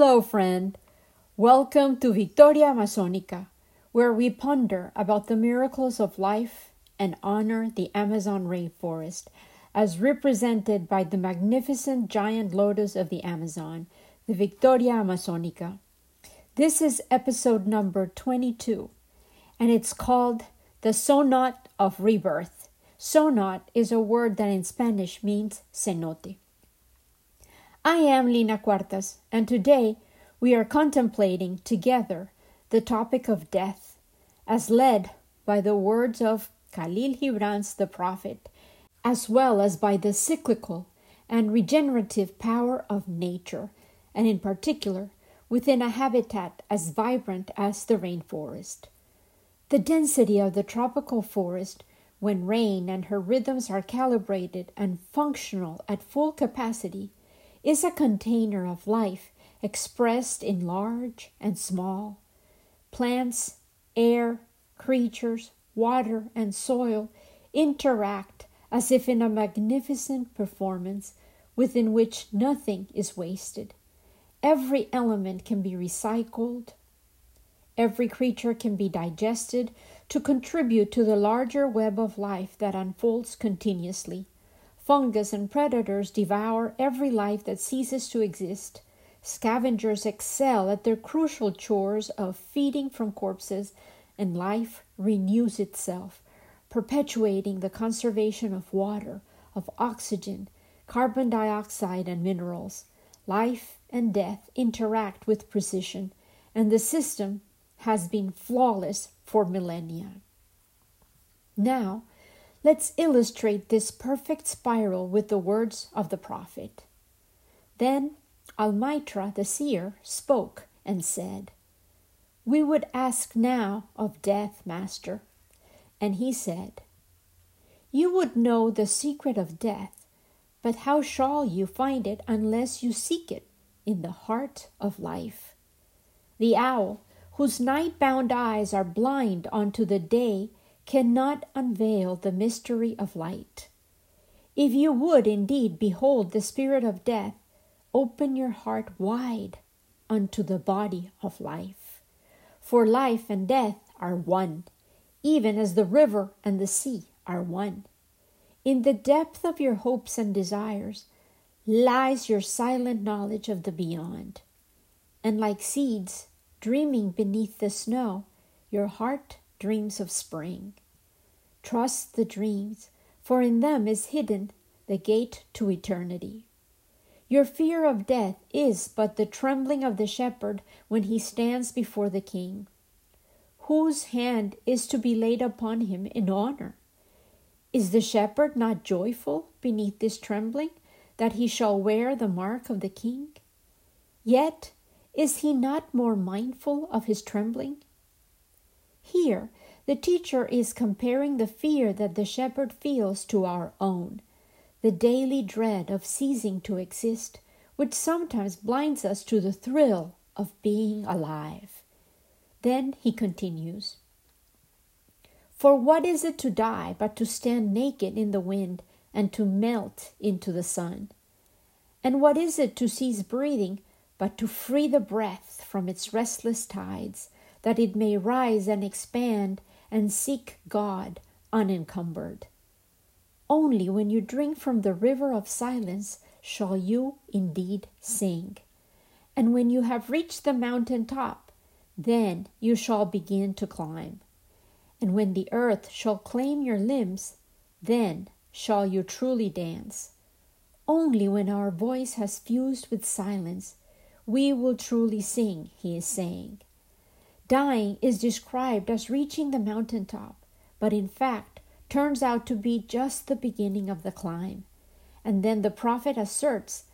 Hello, friend. Welcome to Victoria Amazonica, where we ponder about the miracles of life and honor the Amazon rainforest, as represented by the magnificent giant lotus of the Amazon, the Victoria Amazonica. This is episode number 22, and it's called The Sonot of Rebirth. Sonot is a word that in Spanish means cenote. I am Lina Cuartas, and today we are contemplating together the topic of death, as led by the words of Khalil Gibran's the prophet, as well as by the cyclical and regenerative power of nature, and in particular within a habitat as vibrant as the rainforest. The density of the tropical forest, when rain and her rhythms are calibrated and functional at full capacity, is a container of life expressed in large and small. Plants, air, creatures, water, and soil interact as if in a magnificent performance within which nothing is wasted. Every element can be recycled, every creature can be digested to contribute to the larger web of life that unfolds continuously. Fungus and predators devour every life that ceases to exist. Scavengers excel at their crucial chores of feeding from corpses, and life renews itself, perpetuating the conservation of water, of oxygen, carbon dioxide, and minerals. Life and death interact with precision, and the system has been flawless for millennia. Now, Let's illustrate this perfect spiral with the words of the prophet. Then Almitra the seer spoke and said, We would ask now of death, Master. And he said, You would know the secret of death, but how shall you find it unless you seek it in the heart of life? The owl, whose night bound eyes are blind unto the day, cannot unveil the mystery of light. If you would indeed behold the spirit of death, open your heart wide unto the body of life. For life and death are one, even as the river and the sea are one. In the depth of your hopes and desires lies your silent knowledge of the beyond. And like seeds dreaming beneath the snow, your heart dreams of spring. Trust the dreams, for in them is hidden the gate to eternity. Your fear of death is but the trembling of the shepherd when he stands before the king. Whose hand is to be laid upon him in honor? Is the shepherd not joyful beneath this trembling that he shall wear the mark of the king? Yet is he not more mindful of his trembling? Here the teacher is comparing the fear that the shepherd feels to our own, the daily dread of ceasing to exist, which sometimes blinds us to the thrill of being alive. Then he continues For what is it to die but to stand naked in the wind and to melt into the sun? And what is it to cease breathing but to free the breath from its restless tides, that it may rise and expand and seek God unencumbered. Only when you drink from the river of silence shall you indeed sing. And when you have reached the mountain top, then you shall begin to climb. And when the earth shall claim your limbs, then shall you truly dance. Only when our voice has fused with silence, we will truly sing, he is saying. Dying is described as reaching the mountain top, but in fact turns out to be just the beginning of the climb. And then the prophet asserts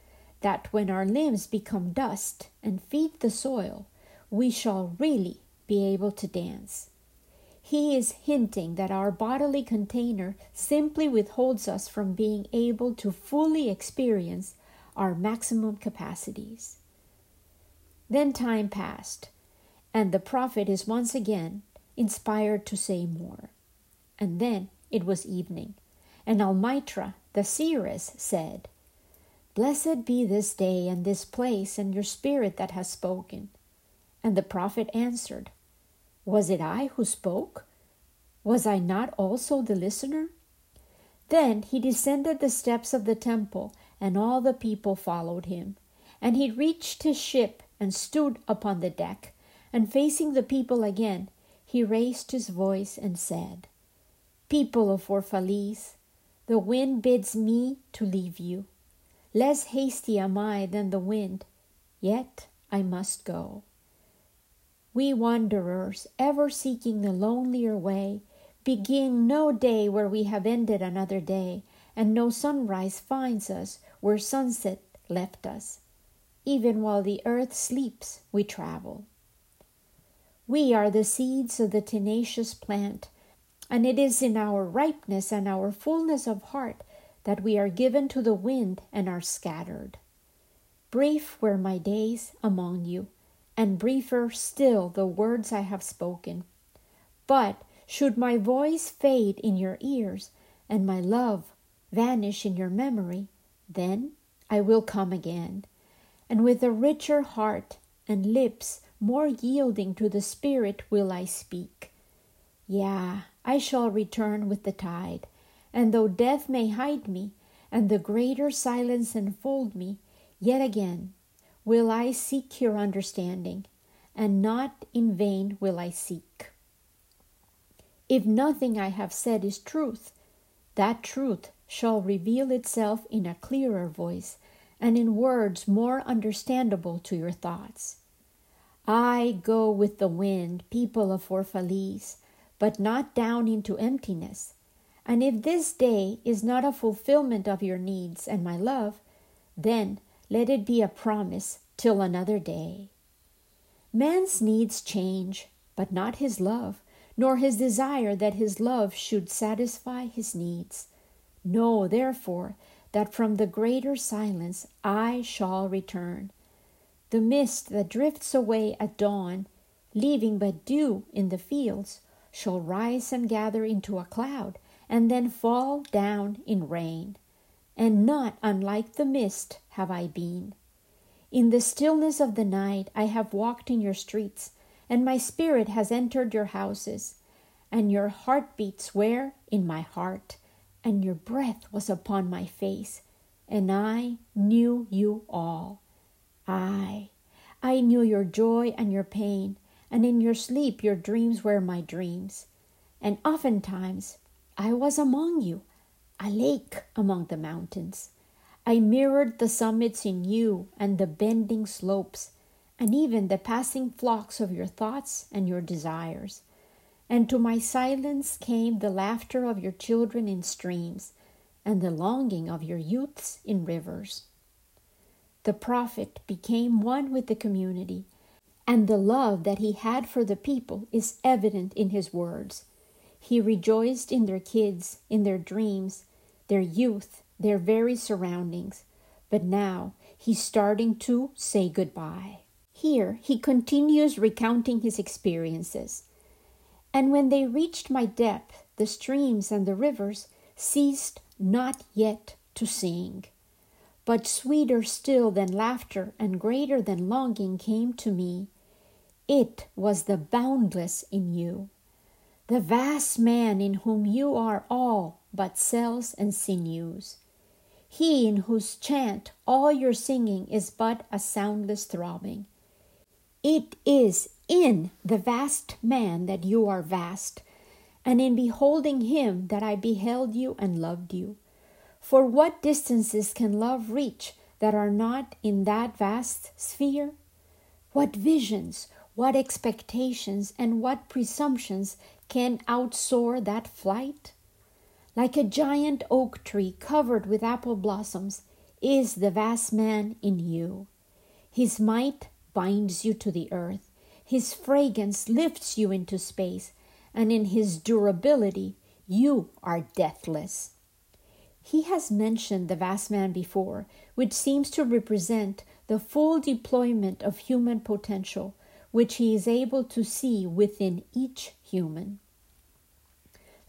that when our limbs become dust and feed the soil, we shall really be able to dance. He is hinting that our bodily container simply withholds us from being able to fully experience our maximum capacities. Then time passed, and the prophet is once again inspired to say more. And then it was evening, and Almitra, the seeress, said, Blessed be this day and this place and your spirit that has spoken. And the prophet answered, Was it I who spoke? Was I not also the listener? Then he descended the steps of the temple, and all the people followed him. And he reached his ship and stood upon the deck, and facing the people again, he raised his voice and said, People of Orphalese, the wind bids me to leave you. Less hasty am I than the wind, yet I must go. We wanderers, ever seeking the lonelier way, begin no day where we have ended another day, and no sunrise finds us where sunset left us. Even while the earth sleeps, we travel. We are the seeds of the tenacious plant, and it is in our ripeness and our fullness of heart that we are given to the wind and are scattered. Brief were my days among you, and briefer still the words I have spoken. But should my voice fade in your ears, and my love vanish in your memory, then I will come again, and with a richer heart and lips more yielding to the Spirit will I speak. Yeah, I shall return with the tide and though death may hide me, and the greater silence enfold me, yet again will I seek your understanding, and not in vain will I seek. If nothing I have said is truth, that truth shall reveal itself in a clearer voice and in words more understandable to your thoughts. I go with the wind, people of Orphalese, but not down into emptiness, and if this day is not a fulfillment of your needs and my love, then let it be a promise till another day. Man's needs change, but not his love, nor his desire that his love should satisfy his needs. Know, therefore, that from the greater silence I shall return. The mist that drifts away at dawn, leaving but dew in the fields, shall rise and gather into a cloud and then fall down in rain. And not unlike the mist have I been. In the stillness of the night I have walked in your streets, and my spirit has entered your houses, and your heartbeats were in my heart, and your breath was upon my face, and I knew you all. I, I knew your joy and your pain, and in your sleep your dreams were my dreams. And oftentimes I was among you, a lake among the mountains. I mirrored the summits in you and the bending slopes, and even the passing flocks of your thoughts and your desires. And to my silence came the laughter of your children in streams, and the longing of your youths in rivers. The prophet became one with the community, and the love that he had for the people is evident in his words. He rejoiced in their kids, in their dreams, their youth, their very surroundings. But now he's starting to say goodbye. Here he continues recounting his experiences. And when they reached my depth, the streams and the rivers ceased not yet to sing. But sweeter still than laughter and greater than longing came to me. It was the boundless in you the vast man in whom you are all but cells and sinews, he in whose chant all your singing is but a soundless throbbing. It is in the vast man that you are vast, and in beholding him that I beheld you and loved you. For what distances can love reach that are not in that vast sphere? What visions, what expectations, and what presumptions can outsoar that flight? Like a giant oak tree covered with apple blossoms is the vast man in you. His might binds you to the earth, his fragrance lifts you into space, and in his durability you are deathless. He has mentioned the vast man before, which seems to represent the full deployment of human potential, which he is able to see within each human.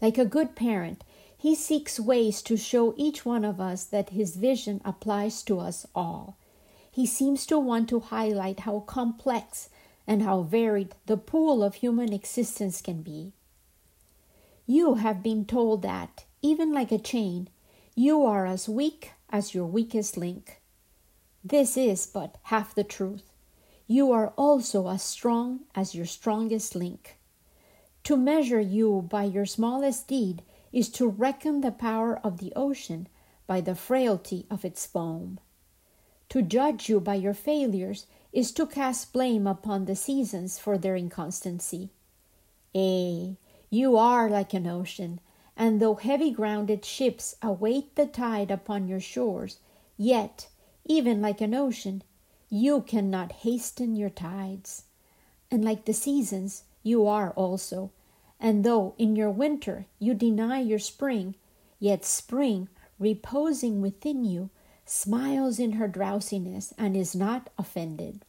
Like a good parent, He seeks ways to show each one of us that his vision applies to us all. He seems to want to highlight how complex and how varied the pool of human existence can be. You have been told that, even like a chain, you are as weak as your weakest link. This is but half the truth. You are also as strong as your strongest link. To measure you by your smallest deed is to reckon the power of the ocean by the frailty of its foam. To judge you by your failures is to cast blame upon the seasons for their inconstancy. Eh, you are like an ocean, and though heavy grounded ships await the tide upon your shores, yet, even like an ocean, you cannot hasten your tides. And like the seasons, you are also. And though in your winter you deny your spring, yet spring, reposing within you, smiles in her drowsiness and is not offended.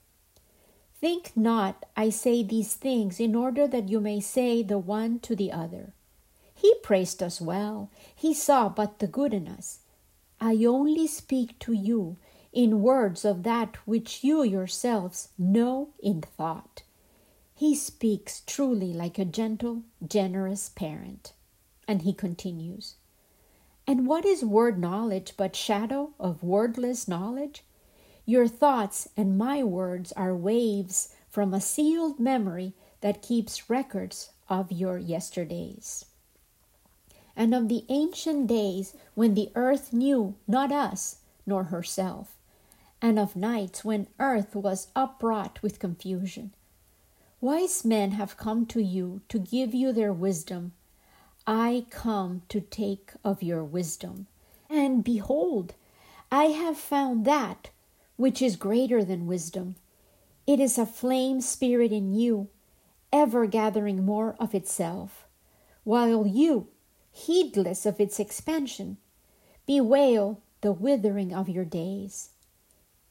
Think not I say these things in order that you may say the one to the other. Praised us well, he saw but the good in us. I only speak to you in words of that which you yourselves know in thought. He speaks truly like a gentle, generous parent. And he continues And what is word knowledge but shadow of wordless knowledge? Your thoughts and my words are waves from a sealed memory that keeps records of your yesterdays. And of the ancient days when the earth knew not us nor herself, and of nights when earth was upwrought with confusion. Wise men have come to you to give you their wisdom. I come to take of your wisdom. And behold, I have found that which is greater than wisdom. It is a flame spirit in you, ever gathering more of itself, while you, heedless of its expansion, bewail the withering of your days.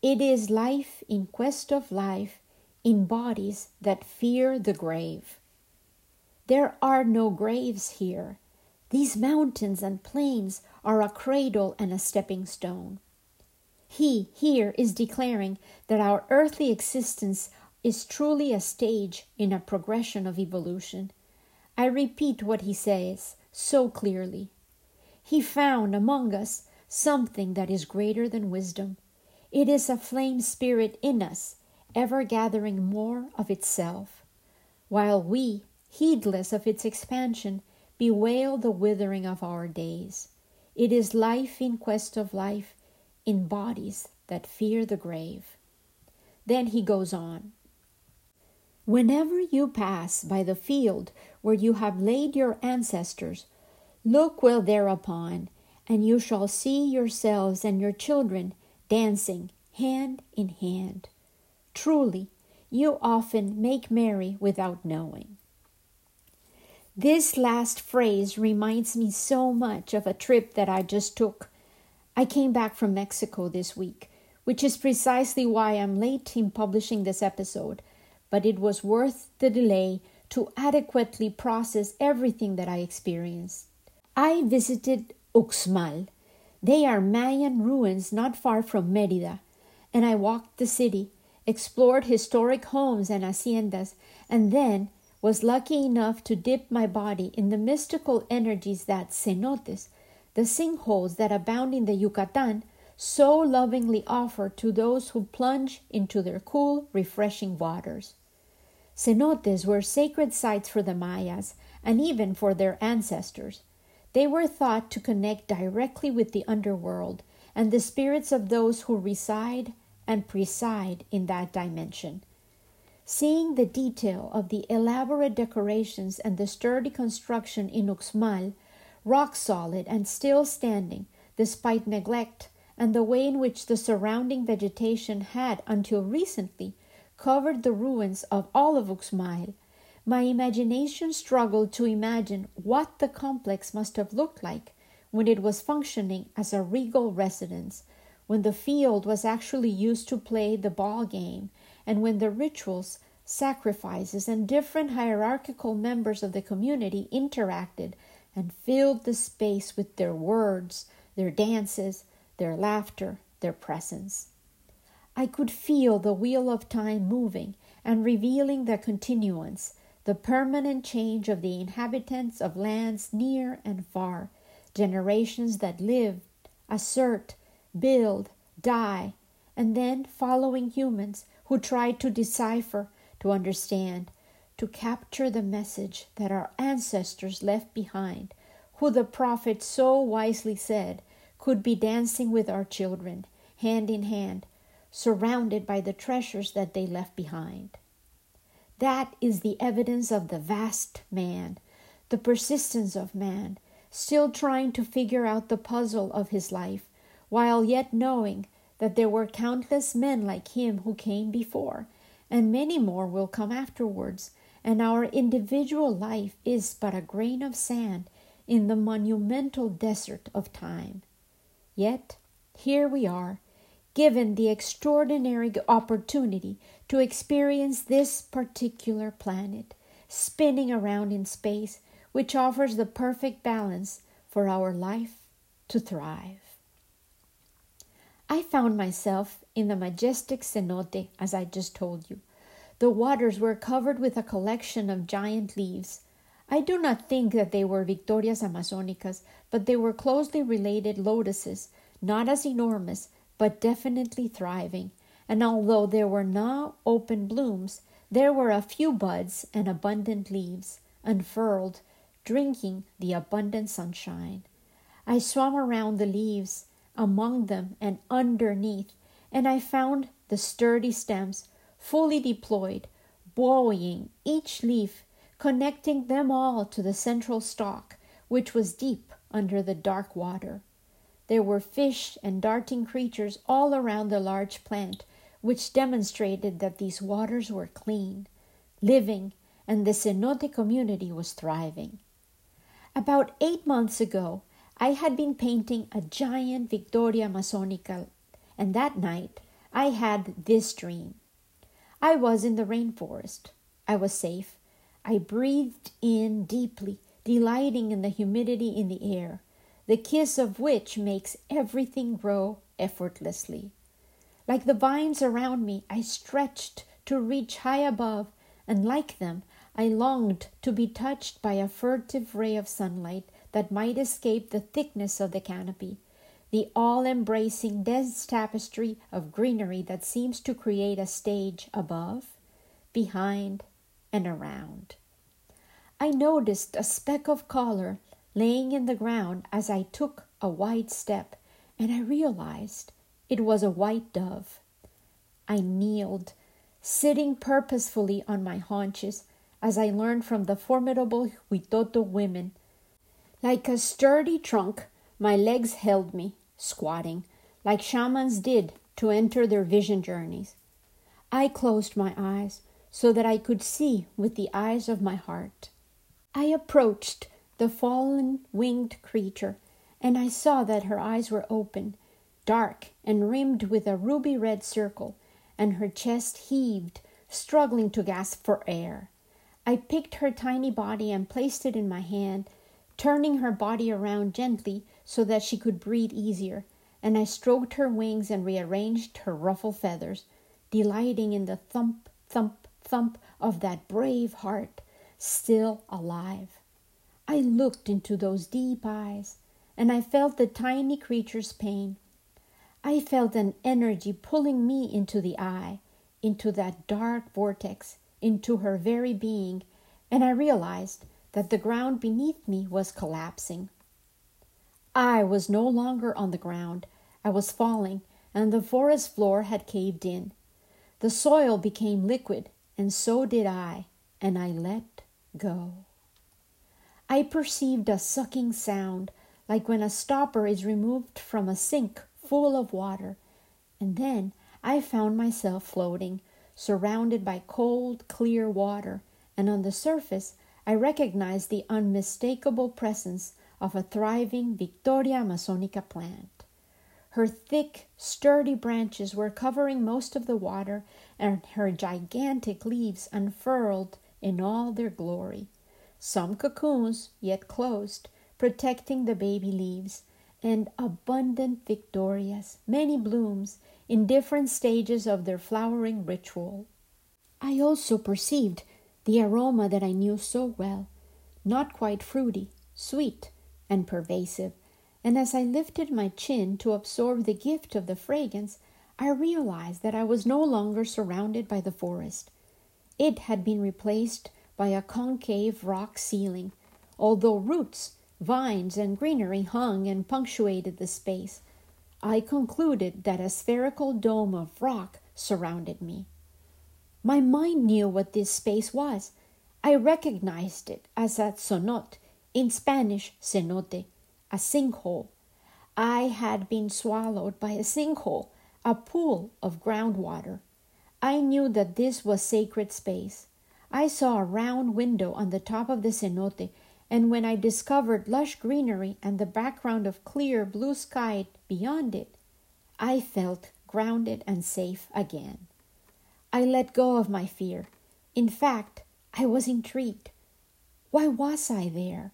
It is life in quest of life in bodies that fear the grave. There are no graves here. These mountains and plains are a cradle and a stepping stone. He here is declaring that our earthly existence is truly a stage in a progression of evolution. I repeat what he says so clearly. He found among us something that is greater than wisdom. It is a flame spirit in us, ever gathering more of itself, while we, heedless of its expansion, bewail the withering of our days. It is life in quest of life in bodies that fear the grave. Then he goes on. Whenever you pass by the field where you have laid your ancestors, look well thereupon, and you shall see yourselves and your children dancing hand in hand. Truly, you often make merry without knowing. This last phrase reminds me so much of a trip that I just took. I came back from Mexico this week, which is precisely why I'm late in publishing this episode, but it was worth the delay to adequately process everything that I experienced. I visited Uxmal, they are Mayan ruins not far from Merida, and I walked the city, explored historic homes and haciendas, and then was lucky enough to dip my body in the mystical energies that cenotes, the sinkholes that abound in the Yucatan, so lovingly offered to those who plunge into their cool, refreshing waters. Cenotes were sacred sites for the Mayas and even for their ancestors. They were thought to connect directly with the underworld and the spirits of those who reside and preside in that dimension. Seeing the detail of the elaborate decorations and the sturdy construction in Uxmal, rock solid and still standing despite neglect, and the way in which the surrounding vegetation had until recently covered the ruins of all of Uxmal, my imagination struggled to imagine what the complex must have looked like when it was functioning as a regal residence, when the field was actually used to play the ball game, and when the rituals, sacrifices, and different hierarchical members of the community interacted and filled the space with their words, their dances, their laughter, their presence. I could feel the wheel of time moving and revealing the continuance, the permanent change of the inhabitants of lands near and far, generations that lived, assert, build, die, and then following humans who try to decipher, to understand, to capture the message that our ancestors left behind, who the prophet so wisely said could be dancing with our children, hand in hand, surrounded by the treasures that they left behind. That is the evidence of the vast man, the persistence of man, still trying to figure out the puzzle of his life, while yet knowing that there were countless men like him who came before, and many more will come afterwards, and our individual life is but a grain of sand in the monumental desert of time. Yet, here we are, given the extraordinary opportunity to experience this particular planet, spinning around in space, which offers the perfect balance for our life to thrive. I found myself in the majestic cenote, as I just told you. The waters were covered with a collection of giant leaves. I do not think that they were Victorias Amazonicas, but they were closely related lotuses, not as enormous, but definitely thriving. And although there were no open blooms, there were a few buds and abundant leaves, unfurled, drinking the abundant sunshine. I swam around the leaves, among them and underneath, and I found the sturdy stems fully deployed, buoying each leaf, connecting them all to the central stalk, which was deep under the dark water. There were fish and darting creatures all around the large plant, which demonstrated that these waters were clean, living, and the cenote community was thriving. About eight months ago, I had been painting a giant Victoria Amazonica, and that night I had this dream. I was in the rainforest. I was safe. I breathed in deeply, delighting in the humidity in the air, the kiss of which makes everything grow effortlessly. Like the vines around me, I stretched to reach high above, and like them, I longed to be touched by a furtive ray of sunlight that might escape the thickness of the canopy, the all embracing dense tapestry of greenery that seems to create a stage above, behind, and around. I noticed a speck of color laying in the ground as I took a wide step, and I realized it was a white dove. I kneeled, sitting purposefully on my haunches as I learned from the formidable Huitoto women like a sturdy trunk, my legs held me, squatting, like shamans did to enter their vision journeys. I closed my eyes so that I could see with the eyes of my heart. I approached the fallen winged creature, and I saw that her eyes were open, dark and rimmed with a ruby red circle, and her chest heaved, struggling to gasp for air. I picked her tiny body and placed it in my hand turning her body around gently so that she could breathe easier, and I stroked her wings and rearranged her ruffled feathers, delighting in the thump, thump, thump of that brave heart still alive. I looked into those deep eyes, and I felt the tiny creature's pain. I felt an energy pulling me into the eye, into that dark vortex, into her very being, and I realized that the ground beneath me was collapsing. I was no longer on the ground, I was falling, and the forest floor had caved in. The soil became liquid, and so did I, and I let go. I perceived a sucking sound, like when a stopper is removed from a sink full of water, and then I found myself floating, surrounded by cold, clear water, and on the surface I recognized the unmistakable presence of a thriving Victoria Amazonica plant. Her thick, sturdy branches were covering most of the water, and her gigantic leaves unfurled in all their glory. Some cocoons, yet closed, protecting the baby leaves, and abundant victorias, many blooms, in different stages of their flowering ritual. I also perceived the aroma that I knew so well, not quite fruity, sweet, and pervasive, and as I lifted my chin to absorb the gift of the fragrance, I realized that I was no longer surrounded by the forest. It had been replaced by a concave rock ceiling, although roots, vines, and greenery hung and punctuated the space. I concluded that a spherical dome of rock surrounded me. My mind knew what this space was. I recognized it as a zonot, in Spanish, cenote, a sinkhole. I had been swallowed by a sinkhole, a pool of groundwater. I knew that this was sacred space. I saw a round window on the top of the cenote and when I discovered lush greenery and the background of clear blue sky beyond it, I felt grounded and safe again. I let go of my fear. In fact, I was intrigued. Why was I there?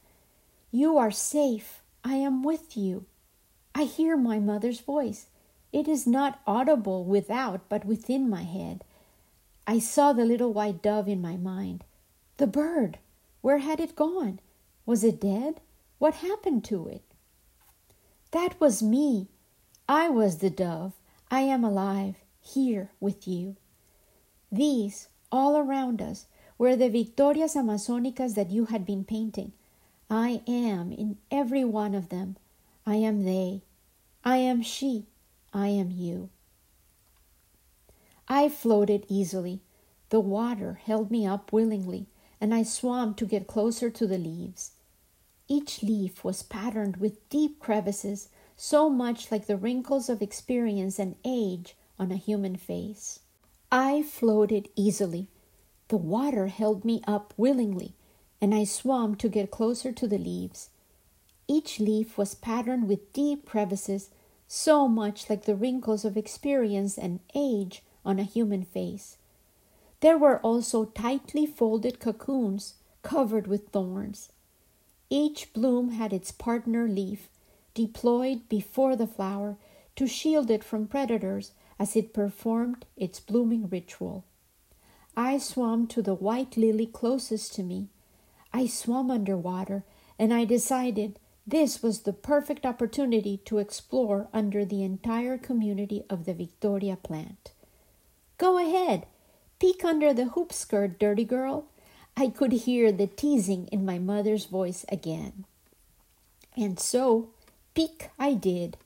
You are safe. I am with you. I hear my mother's voice. It is not audible without, but within my head. I saw the little white dove in my mind. The bird, where had it gone? Was it dead? What happened to it? That was me. I was the dove. I am alive, here with you. These, all around us, were the Victorias Amazonicas that you had been painting. I am in every one of them. I am they. I am she. I am you. I floated easily. The water held me up willingly, and I swam to get closer to the leaves. Each leaf was patterned with deep crevices, so much like the wrinkles of experience and age on a human face. I floated easily. The water held me up willingly, and I swam to get closer to the leaves. Each leaf was patterned with deep crevices, so much like the wrinkles of experience and age on a human face. There were also tightly folded cocoons covered with thorns. Each bloom had its partner leaf deployed before the flower to shield it from predators as it performed its blooming ritual. I swam to the white lily closest to me. I swam underwater, and I decided this was the perfect opportunity to explore under the entire community of the Victoria plant. Go ahead, peek under the hoop skirt, dirty girl, I could hear the teasing in my mother's voice again. And so, peek I did.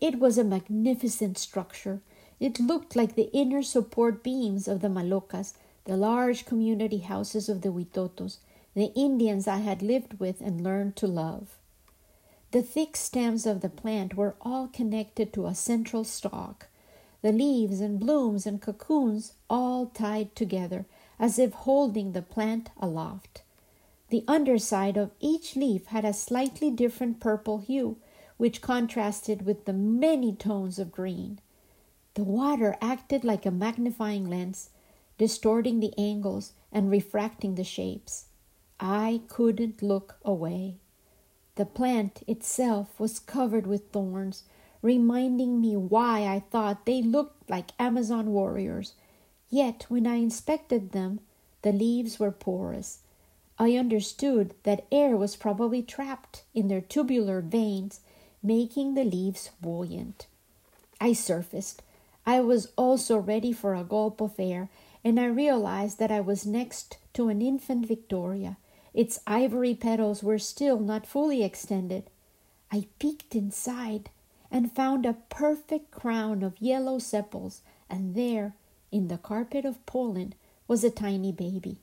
It was a magnificent structure. It looked like the inner support beams of the Malocas, the large community houses of the Huitotos, the Indians I had lived with and learned to love. The thick stems of the plant were all connected to a central stalk, the leaves and blooms and cocoons all tied together as if holding the plant aloft. The underside of each leaf had a slightly different purple hue, which contrasted with the many tones of green. The water acted like a magnifying lens, distorting the angles and refracting the shapes. I couldn't look away. The plant itself was covered with thorns, reminding me why I thought they looked like Amazon warriors Yet when I inspected them, the leaves were porous. I understood that air was probably trapped in their tubular veins, making the leaves buoyant. I surfaced. I was also ready for a gulp of air, and I realized that I was next to an infant Victoria. Its ivory petals were still not fully extended. I peeked inside and found a perfect crown of yellow sepals, and there, in the carpet of pollen was a tiny baby.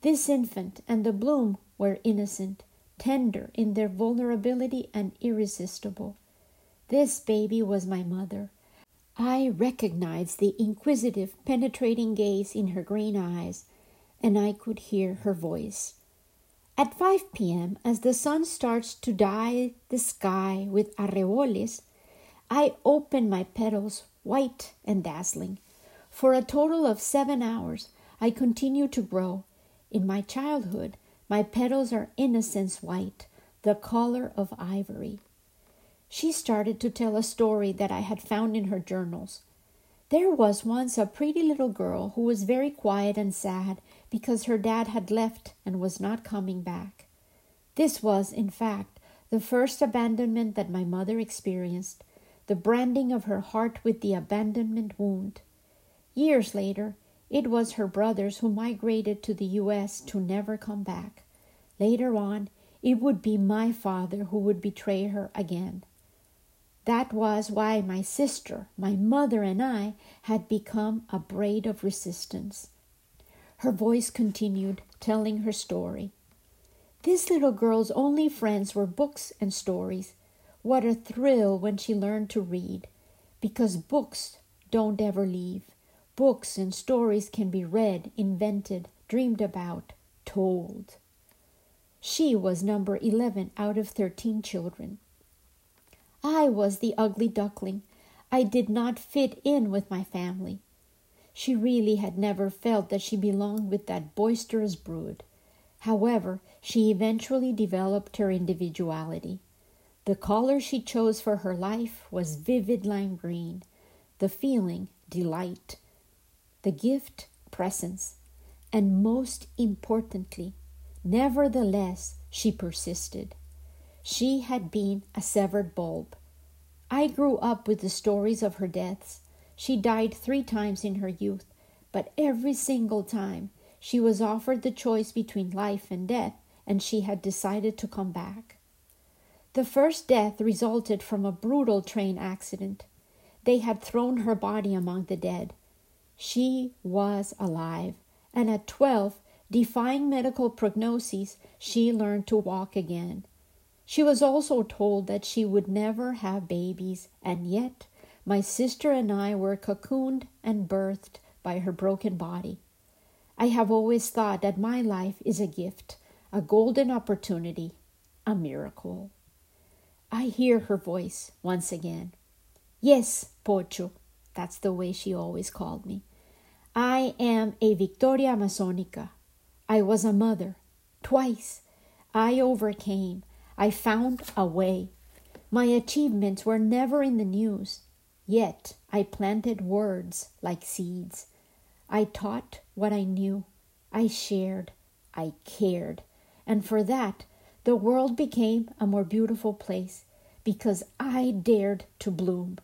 This infant and the bloom were innocent, tender in their vulnerability, and irresistible. This baby was my mother. I recognized the inquisitive, penetrating gaze in her green eyes, and I could hear her voice. At 5 p.m., as the sun starts to dye the sky with arreboles, I open my petals, white and dazzling. For a total of seven hours, I continue to grow. In my childhood, my petals are innocence white, The Color of Ivory. She started to tell a story that I had found in her journals. There was once a pretty little girl who was very quiet and sad because her dad had left and was not coming back. This was, in fact, the first abandonment that my mother experienced, the branding of her heart with the abandonment wound. Years later, it was her brothers who migrated to the U.S. to never come back. Later on, it would be my father who would betray her again. That was why my sister, my mother, and I had become a braid of resistance. Her voice continued, telling her story. This little girl's only friends were books and stories. What a thrill when she learned to read, because books don't ever leave. Books and stories can be read, invented, dreamed about, told. She was number 11 out of 13 children. I was the ugly duckling. I did not fit in with my family. She really had never felt that she belonged with that boisterous brood. However, she eventually developed her individuality. The color she chose for her life was vivid lime green, the feeling, delight, the gift, presence, and most importantly, nevertheless, she persisted. She had been a severed bulb. I grew up with the stories of her deaths. She died three times in her youth, but every single time she was offered the choice between life and death, and she had decided to come back. The first death resulted from a brutal train accident. They had thrown her body among the dead. She was alive, and at 12, defying medical prognoses, she learned to walk again. She was also told that she would never have babies, and yet my sister and I were cocooned and birthed by her broken body. I have always thought that my life is a gift, a golden opportunity, a miracle. I hear her voice once again. Yes, Pocho, that's the way she always called me. I am a Victoria Amazonica. I was a mother. Twice. I overcame. I found a way. My achievements were never in the news, yet I planted words like seeds. I taught what I knew. I shared. I cared. And for that, the world became a more beautiful place because I dared to bloom.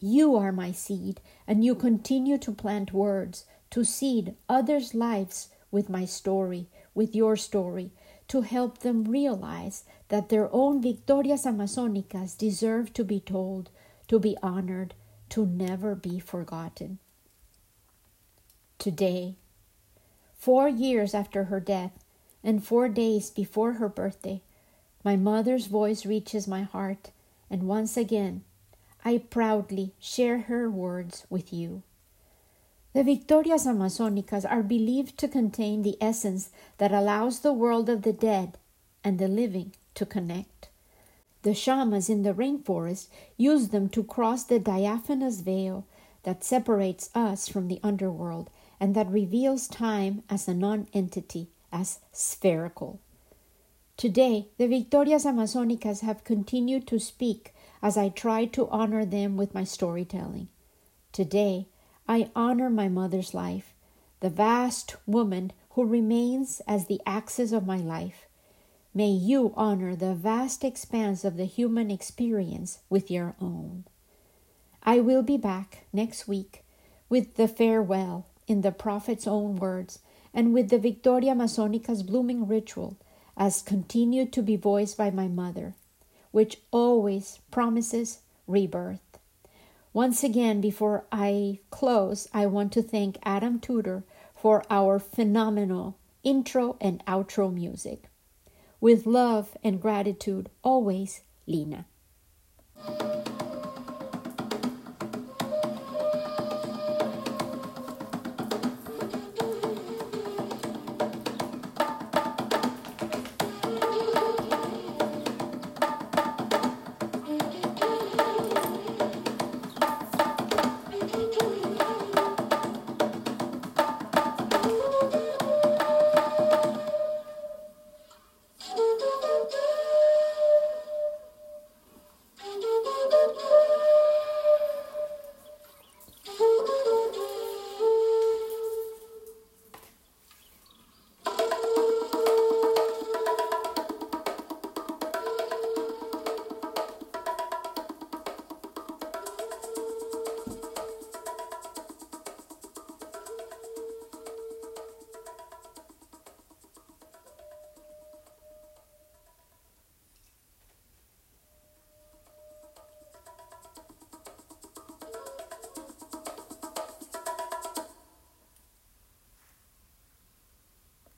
You are my seed, and you continue to plant words, to seed others' lives with my story, with your story, to help them realize that their own Victorias Amazonicas deserve to be told, to be honored, to never be forgotten. Today, four years after her death, and four days before her birthday, my mother's voice reaches my heart, and once again, I proudly share her words with you. The Victorias Amazonicas are believed to contain the essence that allows the world of the dead and the living to connect. The shamans in the rainforest use them to cross the diaphanous veil that separates us from the underworld and that reveals time as a non entity, as spherical. Today, the Victorias Amazonicas have continued to speak as I try to honor them with my storytelling. Today, I honor my mother's life, the vast woman who remains as the axis of my life. May you honor the vast expanse of the human experience with your own. I will be back next week with the farewell in the prophet's own words and with the Victoria Amazonica's blooming ritual as continued to be voiced by my mother, which always promises rebirth. Once again, before I close, I want to thank Adam Tudor for our phenomenal intro and outro music. With love and gratitude, always, Lena.